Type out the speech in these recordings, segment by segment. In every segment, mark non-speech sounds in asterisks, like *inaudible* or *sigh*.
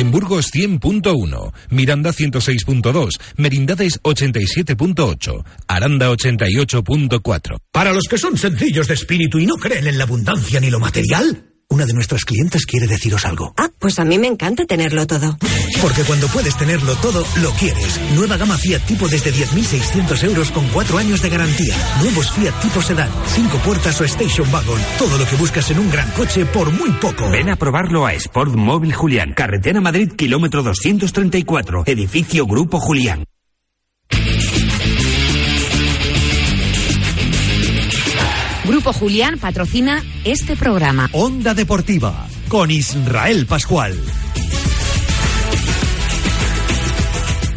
En Burgos 100.1, Miranda 106.2, Merindades 87.8, Aranda 88.4. Para los que son sencillos de espíritu y no creen en la abundancia ni lo material, una de nuestras clientes quiere deciros algo. Ah, pues a mí me encanta tenerlo todo. Porque cuando puedes tenerlo todo, lo quieres. Nueva gama Fiat Tipo desde 10.600 euros con 4 años de garantía. Nuevos Fiat Tipo Sedan, 5 puertas o Station Wagon. Todo lo que buscas en un gran coche por muy poco. Ven a probarlo a Sport Móvil Julián. Carretera Madrid, kilómetro 234. Edificio Grupo Julián. Grupo Julián patrocina este programa. Onda Deportiva con Israel Pascual.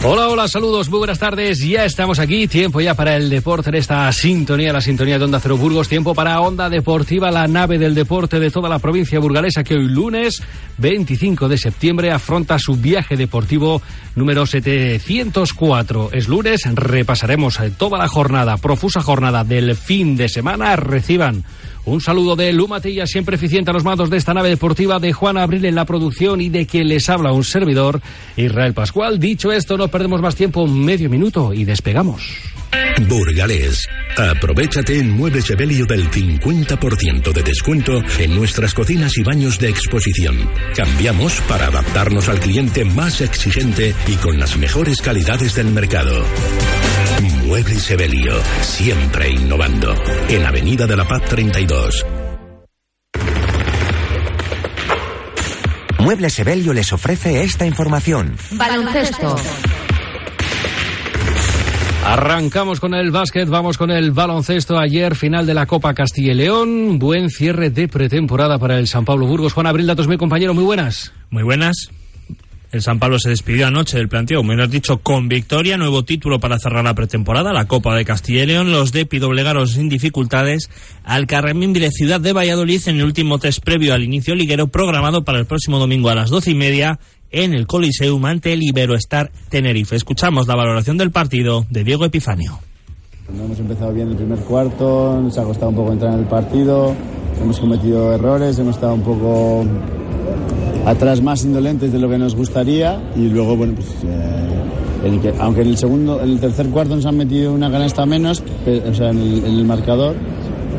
Hola, hola, saludos, muy buenas tardes. Ya estamos aquí. Tiempo ya para el deporte en esta sintonía, la sintonía de Onda Cero Burgos. Tiempo para Onda Deportiva, la nave del deporte de toda la provincia burgalesa que hoy lunes 25 de septiembre afronta su viaje deportivo número 704. Es lunes, repasaremos toda la jornada, profusa jornada del fin de semana. Reciban un saludo de Lu Matilla, siempre eficiente a los mandos de esta nave deportiva, de Juan Abril en la producción y de quien les habla un servidor, Israel Pascual. Dicho esto, no perdemos más tiempo, medio minuto y despegamos. Burgalés. Aprovechate en Muebles Evelio del 50% de descuento en nuestras cocinas y baños de exposición. Cambiamos para adaptarnos al cliente más exigente y con las mejores calidades del mercado. Muebles Evelio, siempre innovando. En Avenida de la Paz 32. Muebles Evelio les ofrece esta información. Baloncesto. Arrancamos con el básquet, vamos con el baloncesto. Ayer, final de la Copa Castilla y León. Buen cierre de pretemporada para el San Pablo Burgos. Juan Abril, datos mi compañero, muy buenas. Muy buenas. El San Pablo se despidió anoche del planteo, menos dicho, con victoria, nuevo título para cerrar la pretemporada, la Copa de Castilla y León. Los de doblegaron sin dificultades al Carramín de Ciudad de Valladolid en el último test previo al inicio liguero programado para el próximo domingo a las doce y media en el Coliseum ante el Iberoestar Tenerife. Escuchamos la valoración del partido de Diego Epifanio. Hemos empezado bien el primer cuarto, nos ha costado un poco entrar en el partido, hemos cometido errores, hemos estado un poco atrás más indolentes de lo que nos gustaría y luego, bueno, pues eh, el que, aunque en el segundo, en el tercer cuarto nos han metido una canasta menos, pe- o sea, en el, en el marcador,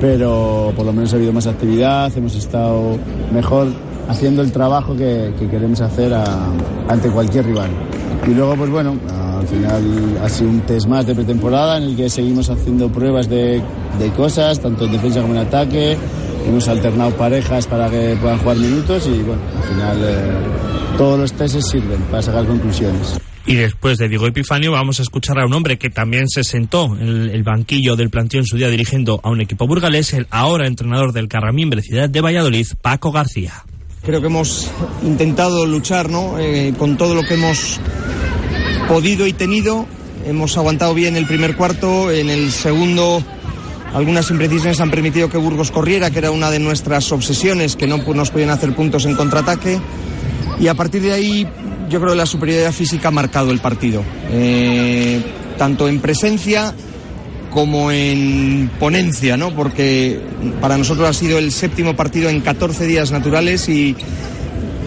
pero por lo menos ha habido más actividad, hemos estado mejor haciendo el trabajo que, que queremos hacer a- ante cualquier rival. Y luego, pues bueno, al final ha sido un test más de pretemporada en el que seguimos haciendo pruebas de, de cosas, tanto en defensa como en ataque. Hemos alternado parejas para que puedan jugar minutos y bueno, al final eh, todos los tests sirven para sacar conclusiones. Y después de Diego Epifanio vamos a escuchar a un hombre que también se sentó en el, banquillo del planteo en su día dirigiendo a un equipo burgalés, el ahora entrenador del Carramín Ciudad de Valladolid, Paco García. Creo que hemos intentado luchar ¿no? Eh, con todo lo que hemos podido y tenido. Hemos aguantado bien el primer cuarto, en el segundo algunas imprecisiones han permitido que Burgos corriera, que era una de nuestras obsesiones, que no nos podían hacer puntos en contraataque. Y a partir de ahí yo creo que la superioridad física ha marcado el partido, Eh, tanto en presencia como en ponencia, ¿no? Porque para nosotros ha sido el séptimo partido en 14 días naturales y,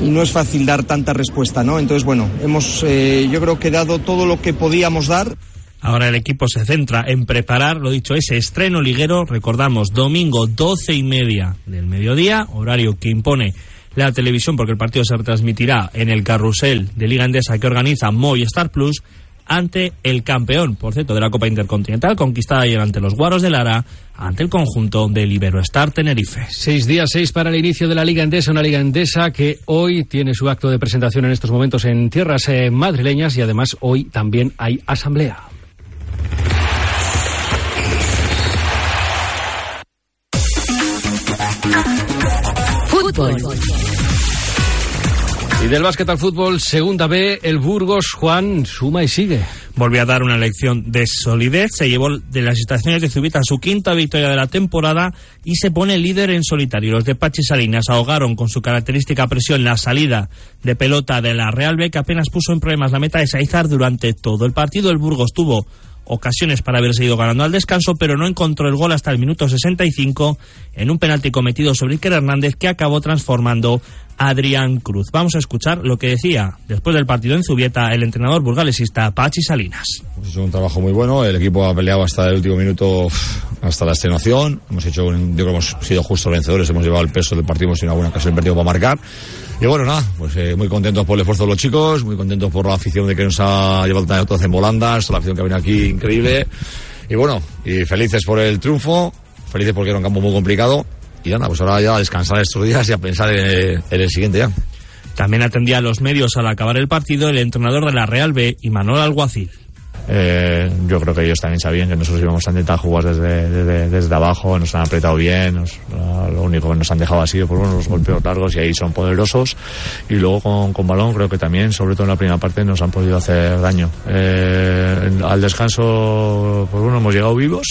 y no es fácil dar tanta respuesta, ¿no? Entonces, bueno, hemos, eh, yo creo que dado todo lo que podíamos dar. Ahora el equipo se centra en preparar, lo dicho, ese estreno liguero. Recordamos, domingo 12 y media del mediodía, horario que impone la televisión porque el partido se retransmitirá en el carrusel de Liga Endesa que organiza Movistar Plus ante el campeón, por cierto, de la Copa Intercontinental, conquistada ayer ante los Guaros de Lara, ante el conjunto del Iberoestar Tenerife. Seis días, seis para el inicio de la Liga Endesa, una Liga Endesa que hoy tiene su acto de presentación en estos momentos en tierras eh, madrileñas y además hoy también hay asamblea. Fútbol. Y del básquet al fútbol, segunda B, el Burgos, Juan, suma y sigue. Volvió a dar una lección de solidez, se llevó de las estaciones de Zubita su quinta victoria de la temporada y se pone líder en solitario. Los de Pachi Salinas ahogaron con su característica presión la salida de pelota de la Real B, que apenas puso en problemas la meta de Saizar durante todo el partido. El Burgos tuvo ocasiones para haberse ido ganando al descanso, pero no encontró el gol hasta el minuto 65 en un penalti cometido sobre Iker Hernández que acabó transformando Adrián Cruz. Vamos a escuchar lo que decía después del partido en Zubieta el entrenador burgalesista Pachi Salinas. Hemos hecho un trabajo muy bueno, el equipo ha peleado hasta el último minuto, hasta la extenuación. Hemos hecho, un, digo, hemos sido justos vencedores, hemos llevado el peso del partido, hemos tenido una buena ocasión partido para marcar. Y bueno, nada, pues eh, muy contentos por el esfuerzo de los chicos, muy contentos por la afición de que nos ha llevado todos en volandas, la afición que ha venido aquí increíble. Y bueno, y felices por el triunfo, felices porque era un campo muy complicado y nada, pues ahora ya a descansar estos días y a pensar en, en el siguiente ya. También atendía a los medios al acabar el partido el entrenador de la Real B, Imanol Alguacil. Eh, yo creo que ellos también sabían que nosotros íbamos a intentar jugar desde, desde, desde abajo, nos han apretado bien, nos, lo único que nos han dejado ha sido por los golpeos largos y ahí son poderosos. Y luego con, con, balón creo que también, sobre todo en la primera parte, nos han podido hacer daño. Eh, al descanso, pues bueno, hemos llegado vivos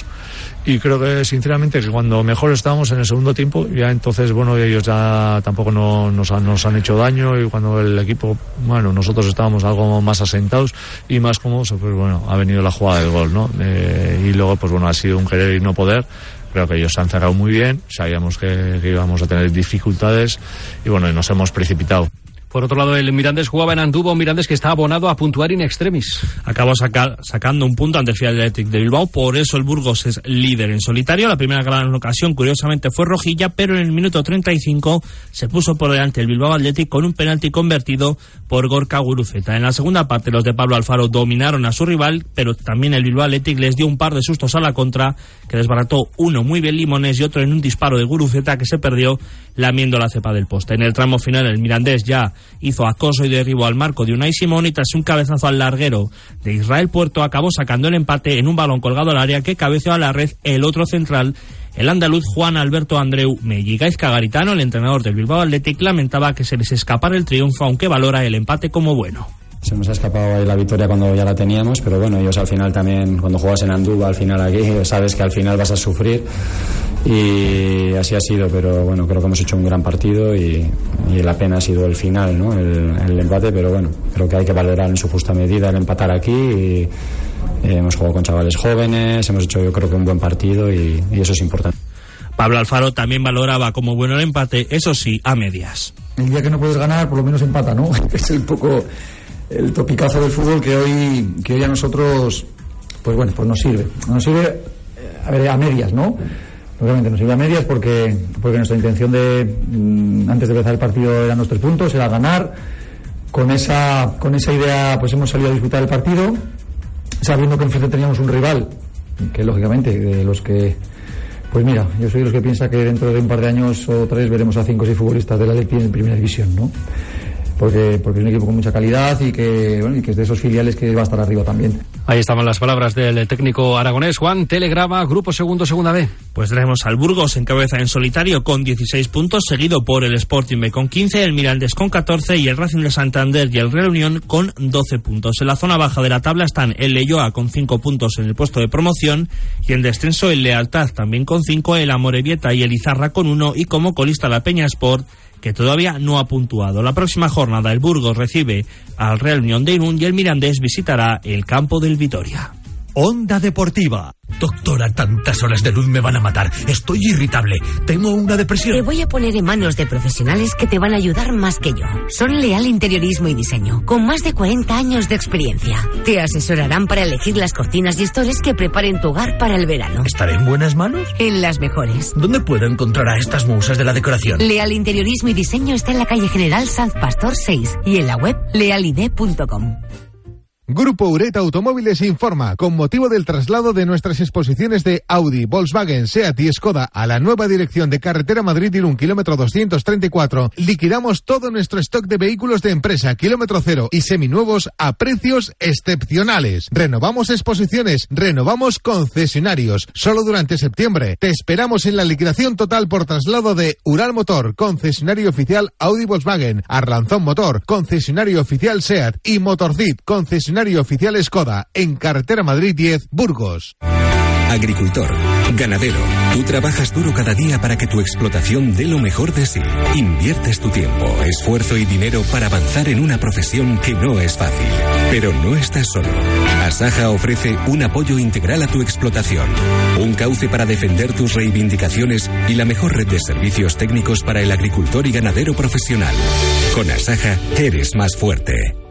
y creo que sinceramente que cuando mejor estábamos en el segundo tiempo ya entonces bueno ellos ya tampoco no, nos, han, nos han hecho daño y cuando el equipo bueno nosotros estábamos algo más asentados y más cómodos pues bueno ha venido la jugada del gol no eh, y luego pues bueno ha sido un querer y no poder. Creo que ellos se han cerrado muy bien sabíamos que, que íbamos a tener dificultades y bueno nos hemos precipitado por otro lado, el Mirandés jugaba en Andubo, un Mirandés que está abonado a puntuar in extremis. Acabó sacar, sacando un punto ante el Fiat Electric de Bilbao, por eso el Burgos es líder en solitario. La primera gran ocasión, curiosamente, fue Rojilla, pero en el minuto 35 se puso por delante el Bilbao Athletic con un penalti convertido por Gorka Guruceta. En la segunda parte, los de Pablo Alfaro dominaron a su rival, pero también el Bilbao Athletic les dio un par de sustos a la contra, que desbarató uno muy bien Limones y otro en un disparo de Guruceta que se perdió lamiendo la cepa del poste. En el tramo final, el Mirandés ya hizo acoso y derribo al marco de Unai Simón y tras un cabezazo al larguero de Israel Puerto acabó sacando el empate en un balón colgado al área que cabeceó a la red el otro central el andaluz Juan Alberto Andreu Melligais Cagaritano, el entrenador del Bilbao Athletic, lamentaba que se les escapara el triunfo, aunque valora el empate como bueno. Se nos ha escapado ahí la victoria cuando ya la teníamos, pero bueno, ellos al final también, cuando juegas en Andúba, al final aquí, *laughs* sabes que al final vas a sufrir y así ha sido, pero bueno, creo que hemos hecho un gran partido y, y la pena ha sido el final, ¿no? El, el, empate, pero bueno, creo que hay que valorar en su justa medida el empatar aquí y eh, hemos jugado con chavales jóvenes, hemos hecho yo creo que un buen partido y, y eso es importante. Pablo Alfaro también valoraba como bueno el empate, eso sí, a medias. El día que no puedes ganar, por lo menos empata, ¿no? *laughs* es un poco el topicazo del fútbol que hoy, que hoy a nosotros, pues bueno, pues nos sirve. Nos sirve, a ver, a medias, ¿no? Obviamente nos sirve a medias porque, porque nuestra intención de, mmm, antes de empezar el partido eran los tres puntos, era ganar. Con esa, con esa idea, pues hemos salido a disfrutar el partido, sabiendo que enfrente teníamos un rival, que lógicamente, de los que, pues mira, yo soy de los que piensa que dentro de un par de años o tres veremos a cinco o seis futbolistas de la Leti en primera división, ¿no? Porque, porque es un equipo con mucha calidad y que, bueno, y que es de esos filiales que va a estar arriba también. Ahí estaban las palabras del técnico aragonés Juan Telegrama, Grupo Segundo, Segunda B. Pues tenemos al Burgos en cabeza en solitario con 16 puntos, seguido por el Sporting B con 15, el Mirandés con 14 y el Racing de Santander y el Real Unión con 12 puntos. En la zona baja de la tabla están el Leyoa con 5 puntos en el puesto de promoción y en descenso el Lealtad también con 5, el Amorebieta y el Izarra con 1 y como colista la Peña Sport que todavía no ha puntuado. La próxima jornada el Burgos recibe al Real Unión de Irún y el Mirandés visitará el campo del Vitoria. Onda Deportiva. Doctora, tantas horas de luz me van a matar. Estoy irritable. Tengo una depresión. Te voy a poner en manos de profesionales que te van a ayudar más que yo. Son Leal Interiorismo y Diseño, con más de 40 años de experiencia. Te asesorarán para elegir las cortinas y estores que preparen tu hogar para el verano. ¿Estaré en buenas manos? En las mejores. ¿Dónde puedo encontrar a estas musas de la decoración? Leal Interiorismo y Diseño está en la calle General Sanz Pastor 6 y en la web lealide.com. Grupo Ureta Automóviles informa, con motivo del traslado de nuestras exposiciones de Audi, Volkswagen, Seat y Skoda a la nueva dirección de carretera Madrid un kilómetro 234, liquidamos todo nuestro stock de vehículos de empresa, kilómetro cero y seminuevos a precios excepcionales. Renovamos exposiciones, renovamos concesionarios, solo durante septiembre. Te esperamos en la liquidación total por traslado de Ural Motor, concesionario oficial Audi Volkswagen, Arlanzón Motor, concesionario oficial Seat y Motorcid, concesionario oficial Skoda, en Carretera Madrid 10, Burgos. Agricultor, ganadero, tú trabajas duro cada día para que tu explotación dé lo mejor de sí. Inviertes tu tiempo, esfuerzo y dinero para avanzar en una profesión que no es fácil. Pero no estás solo. Asaja ofrece un apoyo integral a tu explotación, un cauce para defender tus reivindicaciones y la mejor red de servicios técnicos para el agricultor y ganadero profesional. Con Asaja eres más fuerte.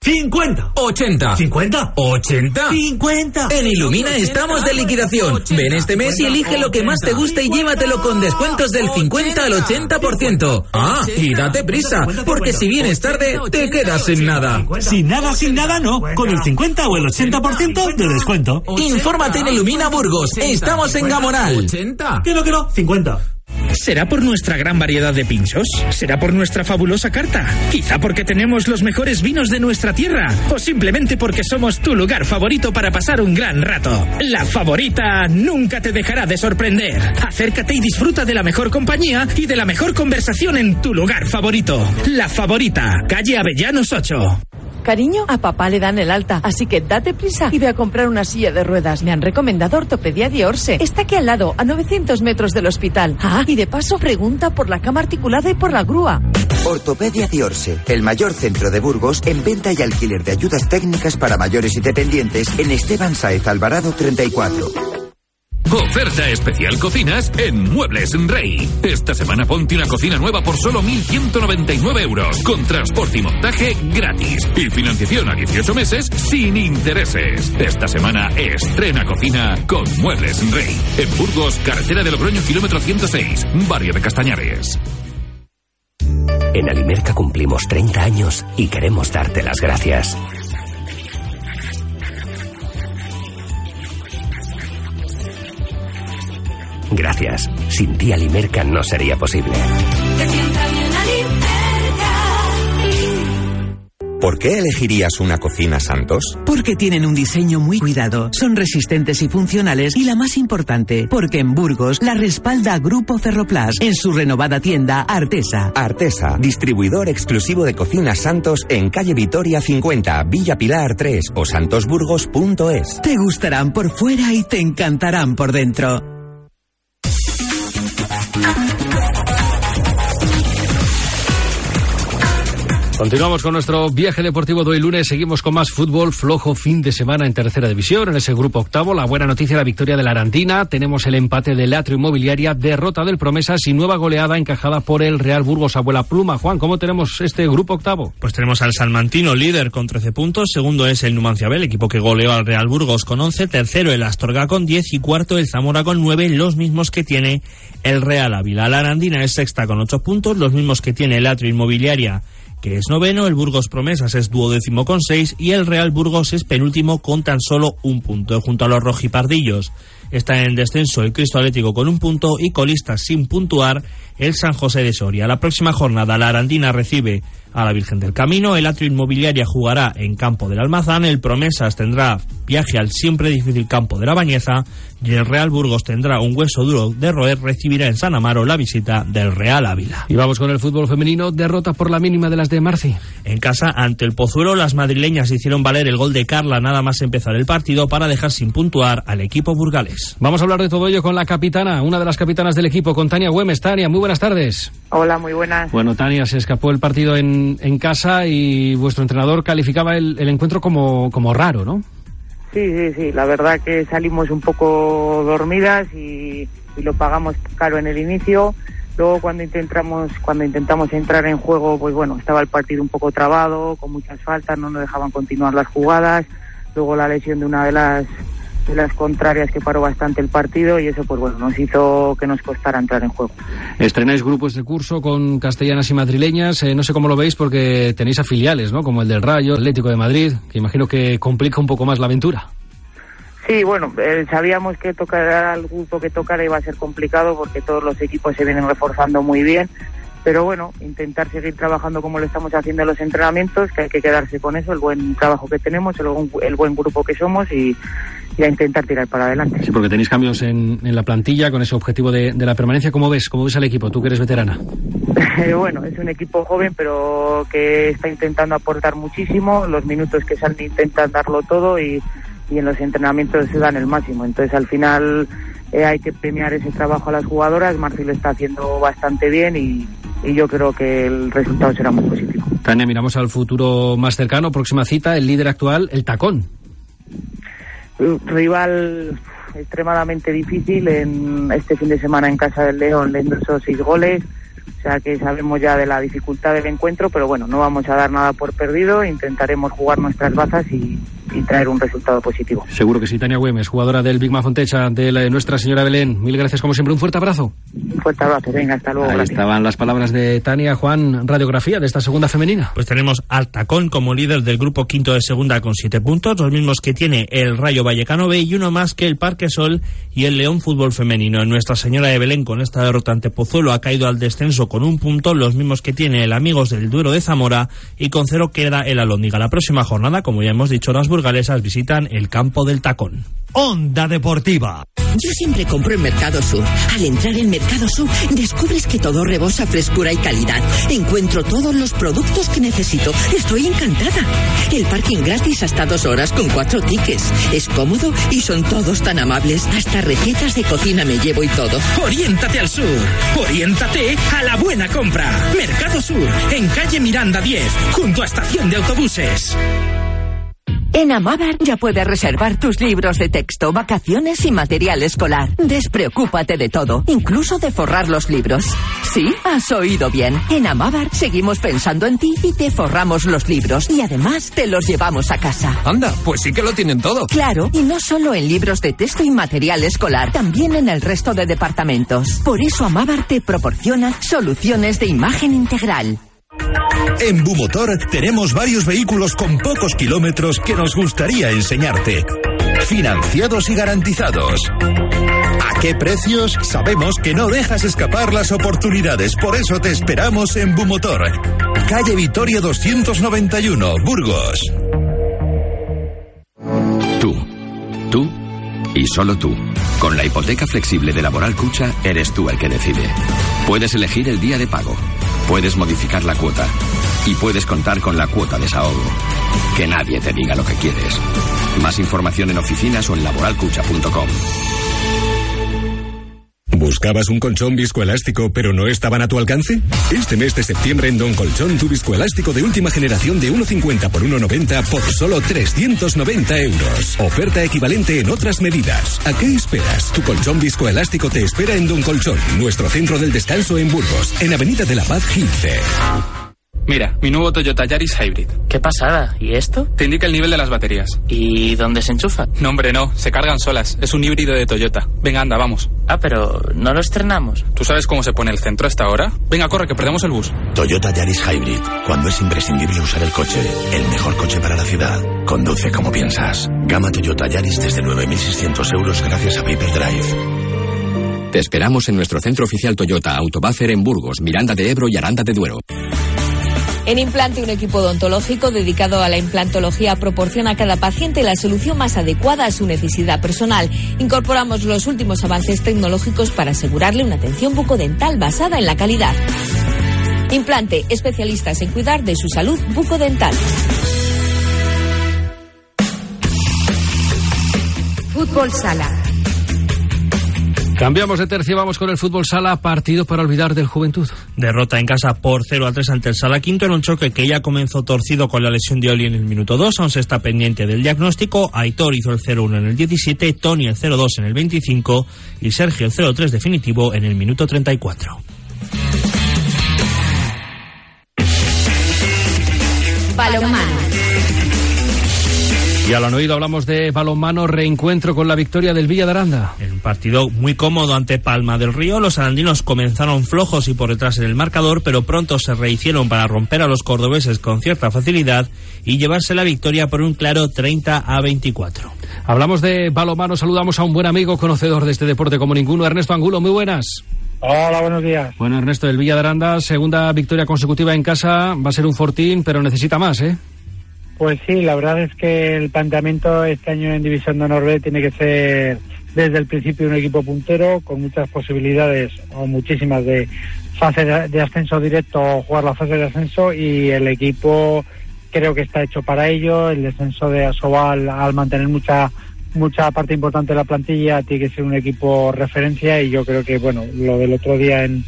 50, 80, 50, 80, 50. En Ilumina estamos de liquidación. Ven este mes y elige lo que más te guste y llévatelo con descuentos del 50 al 80%. Ah, y date prisa, porque si vienes tarde, te quedas sin nada. Sin nada, sin nada, no. Con el 50 o el 80% de descuento. Infórmate en Ilumina Burgos. Estamos en Gamonal. 80. Que no, que no, 50. ¿Será por nuestra gran variedad de pinchos? ¿Será por nuestra fabulosa carta? Quizá porque tenemos los mejores vinos de nuestra tierra. O simplemente porque somos tu lugar favorito para pasar un gran rato. La favorita nunca te dejará de sorprender. Acércate y disfruta de la mejor compañía y de la mejor conversación en tu lugar favorito. La favorita, calle Avellanos 8. Cariño, a papá le dan el alta, así que date prisa y ve a comprar una silla de ruedas. Me han recomendado Ortopedia de Orse. Está aquí al lado, a 900 metros del hospital. Ah, y de paso pregunta por la cama articulada y por la grúa. Ortopedia de Orse, el mayor centro de Burgos en venta y alquiler de ayudas técnicas para mayores y dependientes en Esteban Saez Alvarado 34. Oferta especial cocinas en Muebles Rey. Esta semana ponte una cocina nueva por solo 1.199 euros, con transporte y montaje gratis y financiación a 18 meses sin intereses. Esta semana estrena cocina con Muebles Rey. En Burgos, carretera de Logroño, kilómetro 106, barrio de Castañares. En Alimerca cumplimos 30 años y queremos darte las gracias. Gracias. Sin ti Alimerca no sería posible. ¿Por qué elegirías una cocina Santos? Porque tienen un diseño muy cuidado, son resistentes y funcionales y la más importante, porque en Burgos la respalda Grupo Ferroplas en su renovada tienda Artesa. Artesa, distribuidor exclusivo de cocinas Santos en calle Vitoria 50, Villa Pilar 3 o santosburgos.es. Te gustarán por fuera y te encantarán por dentro. Continuamos con nuestro viaje deportivo de hoy lunes. Seguimos con más fútbol flojo fin de semana en tercera división. En ese grupo octavo, la buena noticia, la victoria de la Arandina. Tenemos el empate del Atrio Inmobiliaria, derrota del Promesas y nueva goleada encajada por el Real Burgos Abuela Pluma. Juan, ¿cómo tenemos este grupo octavo? Pues tenemos al Salmantino, líder con 13 puntos. Segundo es el Numancia el equipo que goleó al Real Burgos con 11. Tercero el Astorga con 10 y cuarto el Zamora con 9, los mismos que tiene el Real Ávila. La Arandina es sexta con 8 puntos, los mismos que tiene el Atrio Inmobiliaria que es noveno, el Burgos Promesas es duodécimo con seis y el Real Burgos es penúltimo con tan solo un punto. Junto a los rojipardillos está en descenso el Cristo Atlético con un punto y colista sin puntuar el San José de Soria. La próxima jornada la Arandina recibe a la Virgen del Camino, el Atrio Inmobiliaria jugará en campo del Almazán, el Promesas tendrá viaje al siempre difícil campo de la Bañeza y el Real Burgos tendrá un hueso duro de roer, recibirá en San Amaro la visita del Real Ávila. Y vamos con el fútbol femenino, derrota por la mínima de las de Marci. En casa, ante el Pozuelo, las madrileñas hicieron valer el gol de Carla nada más empezar el partido para dejar sin puntuar al equipo burgales. Vamos a hablar de todo ello con la capitana, una de las capitanas del equipo, con Tania Güemes. Tania, muy buenas tardes. Hola, muy buenas. Bueno, Tania, se escapó el partido en, en casa y vuestro entrenador calificaba el, el encuentro como, como raro, ¿no? Sí, sí, sí. La verdad que salimos un poco dormidas y, lo pagamos caro en el inicio. Luego cuando intentamos cuando intentamos entrar en juego, pues bueno, estaba el partido un poco trabado, con muchas faltas, no nos dejaban continuar las jugadas. Luego la lesión de una de las de las contrarias que paró bastante el partido y eso pues bueno nos hizo que nos costara entrar en juego. Estrenáis grupos de curso con castellanas y madrileñas, eh, no sé cómo lo veis porque tenéis afiliales, ¿no? Como el del Rayo, Atlético de Madrid, que imagino que complica un poco más la aventura. Sí, bueno, eh, sabíamos que tocar al grupo que tocara iba a ser complicado porque todos los equipos se vienen reforzando muy bien, pero bueno, intentar seguir trabajando como lo estamos haciendo en los entrenamientos, que hay que quedarse con eso, el buen trabajo que tenemos, el, buen- el buen grupo que somos y, y a intentar tirar para adelante. Sí, porque tenéis cambios en, en la plantilla con ese objetivo de, de la permanencia. ¿Cómo ves? ¿Cómo ves al equipo? Tú que eres veterana. *laughs* Bueno, es un equipo joven, pero que está intentando aportar muchísimo. Los minutos que salen intentan darlo todo y, y en los entrenamientos se dan el máximo. Entonces, al final eh, hay que premiar ese trabajo a las jugadoras. Marci lo está haciendo bastante bien y, y yo creo que el resultado será muy positivo. Tania, miramos al futuro más cercano. Próxima cita, el líder actual, el Tacón. Rival extremadamente difícil en este fin de semana en casa del León le ingresó seis goles o sea que sabemos ya de la dificultad del encuentro pero bueno no vamos a dar nada por perdido intentaremos jugar nuestras bazas y, y traer un resultado positivo Seguro que sí, Tania Güemes, jugadora del Big Fontecha de la- Nuestra Señora Belén. Mil gracias, como siempre. Un fuerte abrazo. un fuerte abrazo venga hasta luego Ahí gracias. estaban las palabras de Tania Juan, radiografía de esta segunda femenina. Pues tenemos al Tacón como líder del grupo quinto de segunda con siete puntos, los mismos que tiene el Rayo Vallecano B y uno más que el Parque Sol y el León Fútbol Femenino. En Nuestra Señora de Belén con esta derrota ante Pozuelo ha caído al descenso con un punto, los mismos que tiene el Amigos del Duero de Zamora y con cero queda el Alóndiga. La próxima jornada, como ya hemos dicho, las burgalesas visitan el campo del Tacón. Onda Deportiva. Yo siempre compro en Mercado Sur. Al entrar en Mercado Sur, descubres que todo rebosa frescura y calidad. Encuentro todos los productos que necesito. Estoy encantada. El parking gratis hasta dos horas con cuatro tickets. Es cómodo y son todos tan amables. Hasta recetas de cocina me llevo y todo. Oriéntate al sur. Oriéntate a la buena compra. Mercado Sur, en calle Miranda 10, junto a estación de autobuses. En Amabar ya puedes reservar tus libros de texto, vacaciones y material escolar. Despreocúpate de todo, incluso de forrar los libros. Sí, has oído bien. En Amabar seguimos pensando en ti y te forramos los libros y además te los llevamos a casa. Anda, pues sí que lo tienen todo. Claro, y no solo en libros de texto y material escolar, también en el resto de departamentos. Por eso Amabar te proporciona soluciones de imagen integral. En Bumotor tenemos varios vehículos con pocos kilómetros que nos gustaría enseñarte. Financiados y garantizados. ¿A qué precios? Sabemos que no dejas escapar las oportunidades, por eso te esperamos en Bumotor. Calle Vitoria 291, Burgos. Tú, tú y solo tú. Con la hipoteca flexible de Laboral Cucha, eres tú el que decide. Puedes elegir el día de pago, puedes modificar la cuota y puedes contar con la cuota desahogo. Que nadie te diga lo que quieres. Más información en oficinas o en laboralcucha.com. ¿Buscabas un colchón viscoelástico pero no estaban a tu alcance? Este mes de septiembre en Don Colchón tu viscoelástico de última generación de 1,50 por 1,90 por solo 390 euros. Oferta equivalente en otras medidas. ¿A qué esperas? Tu colchón viscoelástico te espera en Don Colchón, nuestro centro del descanso en Burgos, en Avenida de la Paz 15. Mira, mi nuevo Toyota Yaris Hybrid. ¿Qué pasada? ¿Y esto? Te indica el nivel de las baterías. ¿Y dónde se enchufa? No, hombre, no. Se cargan solas. Es un híbrido de Toyota. Venga, anda, vamos. Ah, pero no lo estrenamos. ¿Tú sabes cómo se pone el centro a esta hora? Venga, corre, que perdemos el bus. Toyota Yaris Hybrid. Cuando es imprescindible usar el coche, el mejor coche para la ciudad. Conduce como piensas. Gama Toyota Yaris desde 9.600 euros gracias a Paper Drive. Te esperamos en nuestro centro oficial Toyota Autobuffer en Burgos, Miranda de Ebro y Aranda de Duero. En Implante, un equipo odontológico dedicado a la implantología proporciona a cada paciente la solución más adecuada a su necesidad personal. Incorporamos los últimos avances tecnológicos para asegurarle una atención bucodental basada en la calidad. Implante, especialistas en cuidar de su salud bucodental. Fútbol Sala. Cambiamos de tercio, vamos con el fútbol sala, partido para olvidar del Juventud. Derrota en casa por 0 a 3 ante el Sala Quinto en un choque que ya comenzó torcido con la lesión de Oli en el minuto 2. Aún se está pendiente del diagnóstico. Aitor hizo el 0-1 en el 17, Tony el 0-2 en el 25 y Sergio el 0-3 definitivo en el minuto 34. Balonmano. Ya lo han oído, hablamos de balonmano, reencuentro con la victoria del Villa de Aranda. En un partido muy cómodo ante Palma del Río, los arandinos comenzaron flojos y por detrás en el marcador, pero pronto se rehicieron para romper a los cordobeses con cierta facilidad y llevarse la victoria por un claro 30 a 24. Hablamos de balonmano, saludamos a un buen amigo conocedor de este deporte como ninguno, Ernesto Angulo, muy buenas. Hola, buenos días. Bueno, Ernesto, el Villa de Aranda, segunda victoria consecutiva en casa, va a ser un fortín, pero necesita más, ¿eh? Pues sí, la verdad es que el planteamiento este año en División de Honor tiene que ser desde el principio un equipo puntero con muchas posibilidades o muchísimas de fase de ascenso directo o jugar la fase de ascenso y el equipo creo que está hecho para ello. El descenso de Asobal al mantener mucha mucha parte importante de la plantilla tiene que ser un equipo referencia y yo creo que bueno lo del otro día en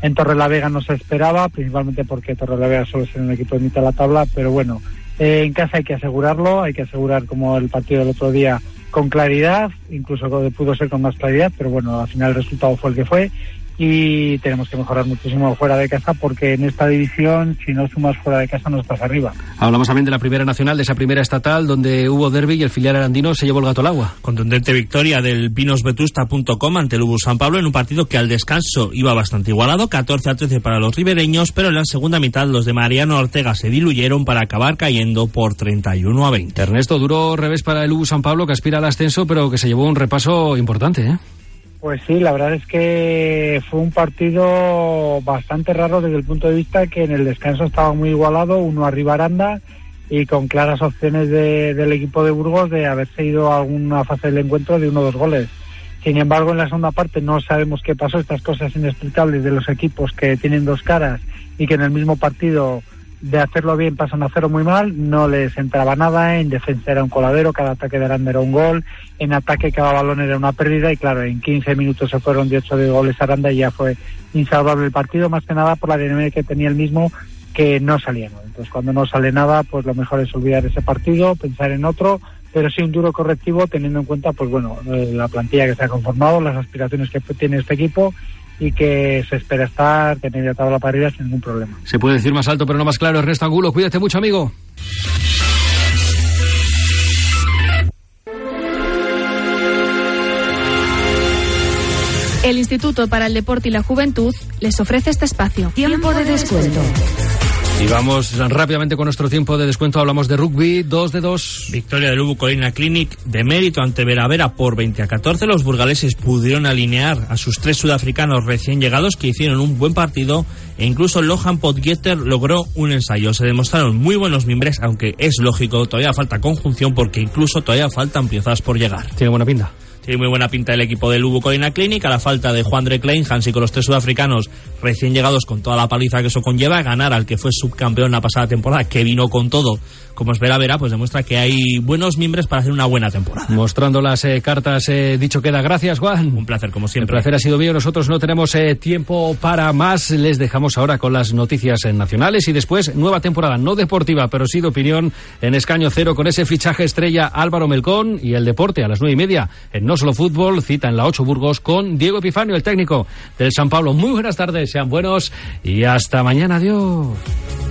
en Torrelavega no se esperaba principalmente porque Torrelavega solo es un equipo de mitad de la tabla pero bueno eh, en casa hay que asegurarlo, hay que asegurar como el partido del otro día con claridad, incluso pudo ser con más claridad, pero bueno, al final el resultado fue el que fue y tenemos que mejorar muchísimo fuera de casa porque en esta división, si no sumas fuera de casa, no estás arriba. Hablamos también de la primera nacional, de esa primera estatal, donde hubo derby y el filial arandino se llevó el gato al agua. Contundente victoria del vinosvetusta.com ante el Ubus San Pablo en un partido que al descanso iba bastante igualado, 14 a 13 para los ribereños, pero en la segunda mitad los de Mariano Ortega se diluyeron para acabar cayendo por 31 a 20. Ernesto, duro revés para el Ubus San Pablo que aspira al ascenso, pero que se llevó un repaso importante, ¿eh? Pues sí, la verdad es que fue un partido bastante raro desde el punto de vista que en el descanso estaba muy igualado, uno arriba Aranda y con claras opciones del equipo de Burgos de haberse ido a alguna fase del encuentro de uno o dos goles. Sin embargo, en la segunda parte no sabemos qué pasó, estas cosas inexplicables de los equipos que tienen dos caras y que en el mismo partido de hacerlo bien pasan a cero muy mal, no les entraba nada, en defensa era un coladero, cada ataque de Aranda era un gol, en ataque cada balón era una pérdida y claro, en 15 minutos se fueron de 8 de goles Aranda y ya fue insalvable el partido, más que nada por la dinámica que tenía el mismo que no salía nada. Entonces cuando no sale nada, pues lo mejor es olvidar ese partido, pensar en otro, pero sí un duro correctivo teniendo en cuenta pues bueno, eh, la plantilla que se ha conformado, las aspiraciones que tiene este equipo y que se espera estar de media tabla para arriba sin ningún problema. Se puede decir más alto, pero no más claro. Ernesto Angulo, cuídate mucho, amigo. El Instituto para el Deporte y la Juventud les ofrece este espacio. Tiempo de descuento. Y vamos rápidamente con nuestro tiempo de descuento. Hablamos de rugby, 2 de 2. Victoria del Lubu Colina Clinic de mérito ante Veravera por 20 a 14. Los burgaleses pudieron alinear a sus tres sudafricanos recién llegados que hicieron un buen partido e incluso Lohan Podgetter logró un ensayo. Se demostraron muy buenos miembros, aunque es lógico, todavía falta conjunción porque incluso todavía faltan piezas por llegar. Tiene buena pinta. Tiene muy buena pinta el equipo del Lubu Colina Clinic, a la falta de Juan Klein, y con los tres sudafricanos recién llegados con toda la paliza que eso conlleva, ganar al que fue subcampeón la pasada temporada, que vino con todo como es Vera Vera, pues demuestra que hay buenos miembros para hacer una buena temporada. Mostrando las eh, cartas, eh, dicho queda. Gracias, Juan. Un placer, como siempre. El placer ha sido mío. Nosotros no tenemos eh, tiempo para más. Les dejamos ahora con las noticias nacionales y después nueva temporada, no deportiva, pero sí de opinión en escaño cero con ese fichaje estrella Álvaro Melcón y el deporte a las nueve y media en Solo Fútbol, cita en la Ocho Burgos con Diego Epifanio, el técnico del San Pablo. Muy buenas tardes, sean buenos y hasta mañana. Adiós.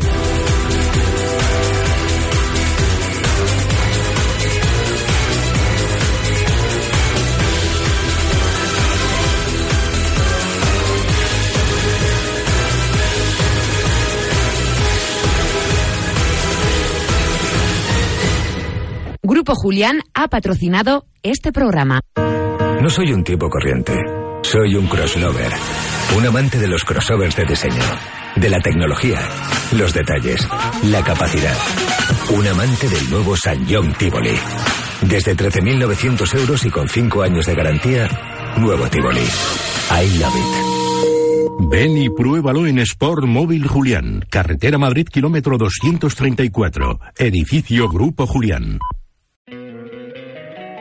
Grupo Julián ha patrocinado este programa. No soy un tipo corriente. Soy un crosslover. Un amante de los crossovers de diseño. De la tecnología. Los detalles. La capacidad. Un amante del nuevo San John Tivoli. Desde 13.900 euros y con 5 años de garantía. Nuevo Tivoli. I love it. Ven y pruébalo en Sport Móvil Julián. Carretera Madrid, kilómetro 234. Edificio Grupo Julián.